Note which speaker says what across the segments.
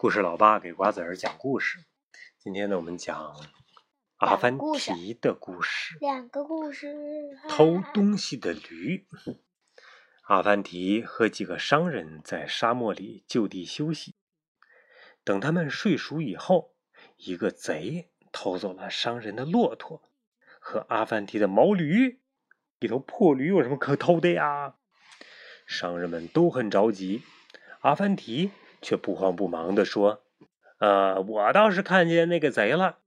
Speaker 1: 故事老爸给瓜子儿讲故事。今天呢，我们讲阿凡提的故事。
Speaker 2: 两个故事。
Speaker 1: 偷东西的驴。阿凡提和几个商人在沙漠里就地休息。等他们睡熟以后，一个贼偷走了商人的骆驼和阿凡提的毛驴。一头破驴有什么可偷的呀？商人们都很着急。阿凡提。却不慌不忙地说：“呃，我倒是看见那个贼了。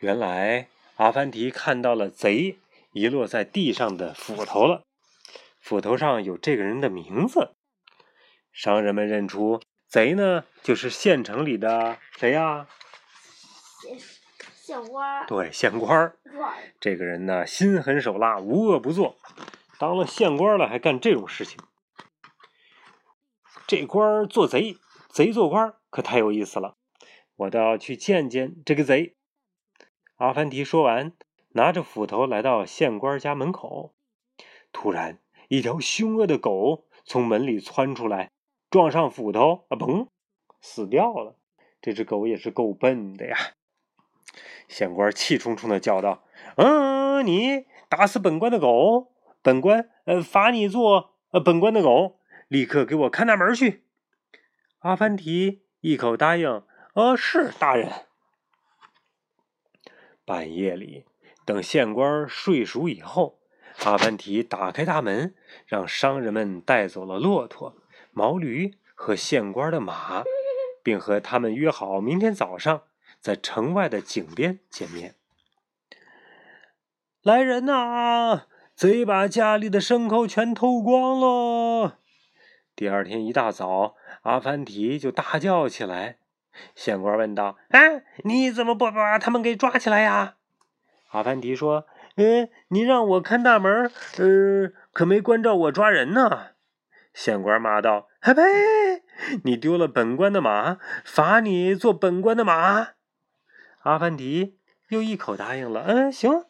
Speaker 1: 原来阿凡提看到了贼遗落在地上的斧头了，斧头上有这个人的名字。商人们认出贼呢，就是县城里的谁呀？
Speaker 2: 县官。
Speaker 1: 对，县官。这个人呢，心狠手辣，无恶不作，当了县官了，还干这种事情。”这官做贼，贼做官，可太有意思了。我倒要去见见这个贼。阿凡提说完，拿着斧头来到县官家门口。突然，一条凶恶的狗从门里窜出来，撞上斧头，啊，嘣，死掉了。这只狗也是够笨的呀！县官气冲冲的叫道：“嗯，你打死本官的狗，本官呃罚你做呃本官的狗。”立刻给我看大门去！阿凡提一口答应：“呃，是大人。”半夜里，等县官睡熟以后，阿凡提打开大门，让商人们带走了骆驼、毛驴和县官的马，并和他们约好明天早上在城外的井边见面。来人呐！贼把家里的牲口全偷光了！第二天一大早，阿凡提就大叫起来。县官问道：“哎，你怎么不把他们给抓起来呀？”阿凡提说：“嗯，你让我看大门，呃，可没关照我抓人呢。”县官骂道：“嘿呸！你丢了本官的马，罚你做本官的马。”阿凡提又一口答应了：“嗯，行。”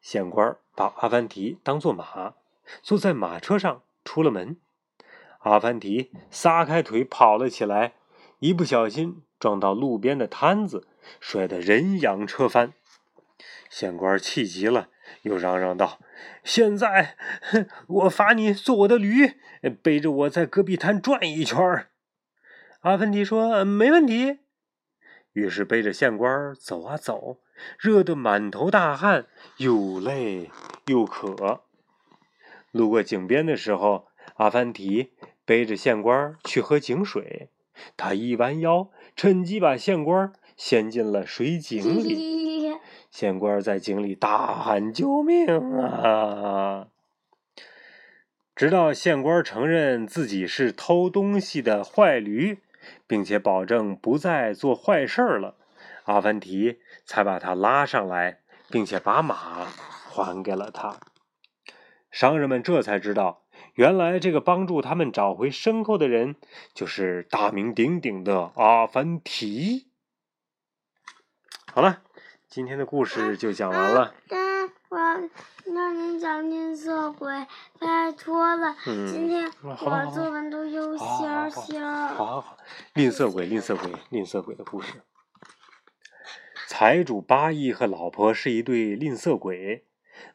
Speaker 1: 县官把阿凡提当做马。坐在马车上出了门，阿凡提撒开腿跑了起来，一不小心撞到路边的摊子，摔得人仰车翻。县官气急了，又嚷嚷道：“现在我罚你做我的驴，背着我在戈壁滩转一圈。”阿凡提说：“没问题。”于是背着县官走啊走，热得满头大汗，又累又渴。路过井边的时候，阿凡提背着县官去喝井水。他一弯腰，趁机把县官掀进了水井里。县官在井里大喊：“救命啊！”直到县官承认自己是偷东西的坏驴，并且保证不再做坏事了，阿凡提才把他拉上来，并且把马还给了他。商人们这才知道，原来这个帮助他们找回牲口的人，就是大名鼎鼎的阿凡提。好了，今天的故事就讲完了。
Speaker 2: 我让你讲吝啬鬼，拜托了。今天我作文都有星星。
Speaker 1: 好好好，吝啬鬼，吝啬鬼，吝啬鬼的故事。财主八义和老婆是一对吝啬鬼。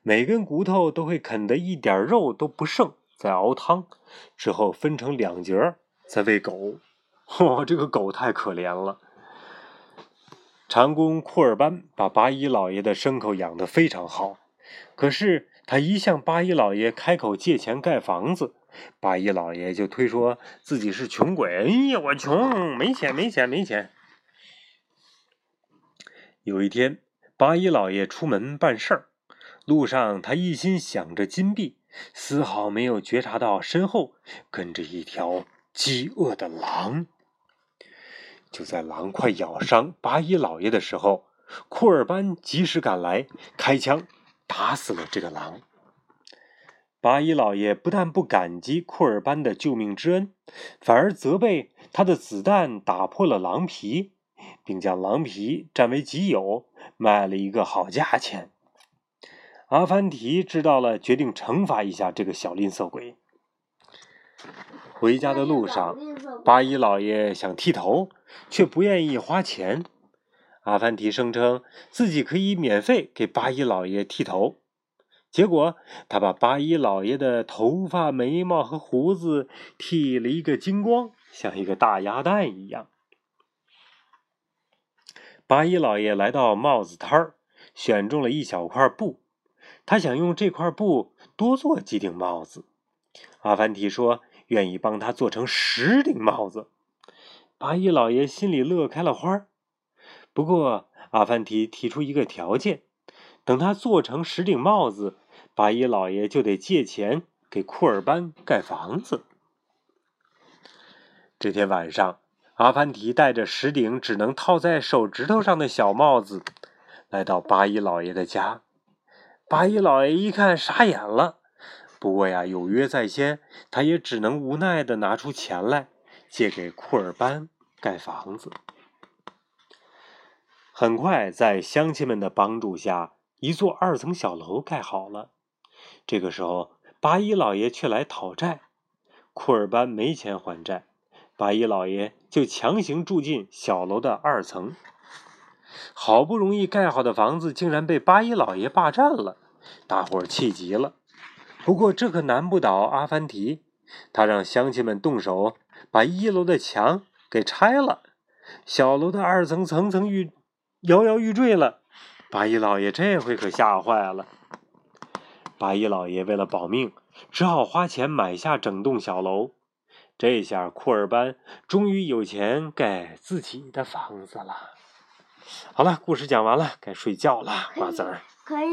Speaker 1: 每根骨头都会啃得一点肉都不剩，再熬汤，之后分成两截再喂狗。嚯，这个狗太可怜了。长工库尔班把八一老爷的牲口养得非常好，可是他一向八一老爷开口借钱盖房子，八一老爷就推说自己是穷鬼。哎呀，我穷，没钱，没钱，没钱。有一天，八一老爷出门办事儿。路上，他一心想着金币，丝毫没有觉察到身后跟着一条饥饿的狼。就在狼快咬伤八一老爷的时候，库尔班及时赶来，开枪打死了这个狼。八一老爷不但不感激库尔班的救命之恩，反而责备他的子弹打破了狼皮，并将狼皮占为己有，卖了一个好价钱。阿凡提知道了，决定惩罚一下这个小吝啬鬼。回家的路上，八一老爷想剃头，却不愿意花钱。阿凡提声称自己可以免费给八一老爷剃头，结果他把八一老爷的头发、眉毛和胡子剃了一个精光，像一个大鸭蛋一样。八一老爷来到帽子摊儿，选中了一小块布，他想用这块布多做几顶帽子。阿凡提说愿意帮他做成十顶帽子。八一老爷心里乐开了花。不过，阿凡提提出一个条件：等他做成十顶帽子，八一老爷就得借钱给库尔班盖房子。这天晚上，阿凡提带着十顶只能套在手指头上的小帽子，来到八一老爷的家。八一老爷一看，傻眼了。不过呀，有约在先，他也只能无奈的拿出钱来借给库尔班盖房子。很快，在乡亲们的帮助下，一座二层小楼盖好了。这个时候，八一老爷却来讨债，库尔班没钱还债，八一老爷就强行住进小楼的二层。好不容易盖好的房子竟然被八一老爷霸占了，大伙儿气极了。不过这可难不倒阿凡提，他让乡亲们动手把一楼的墙给拆了，小楼的二层层层欲。摇摇欲坠了，八一老爷这回可吓坏了。八一老爷为了保命，只好花钱买下整栋小楼。这下库尔班终于有钱盖自己的房子了。好了，故事讲完了，该睡觉了，瓜子儿。
Speaker 2: 可以。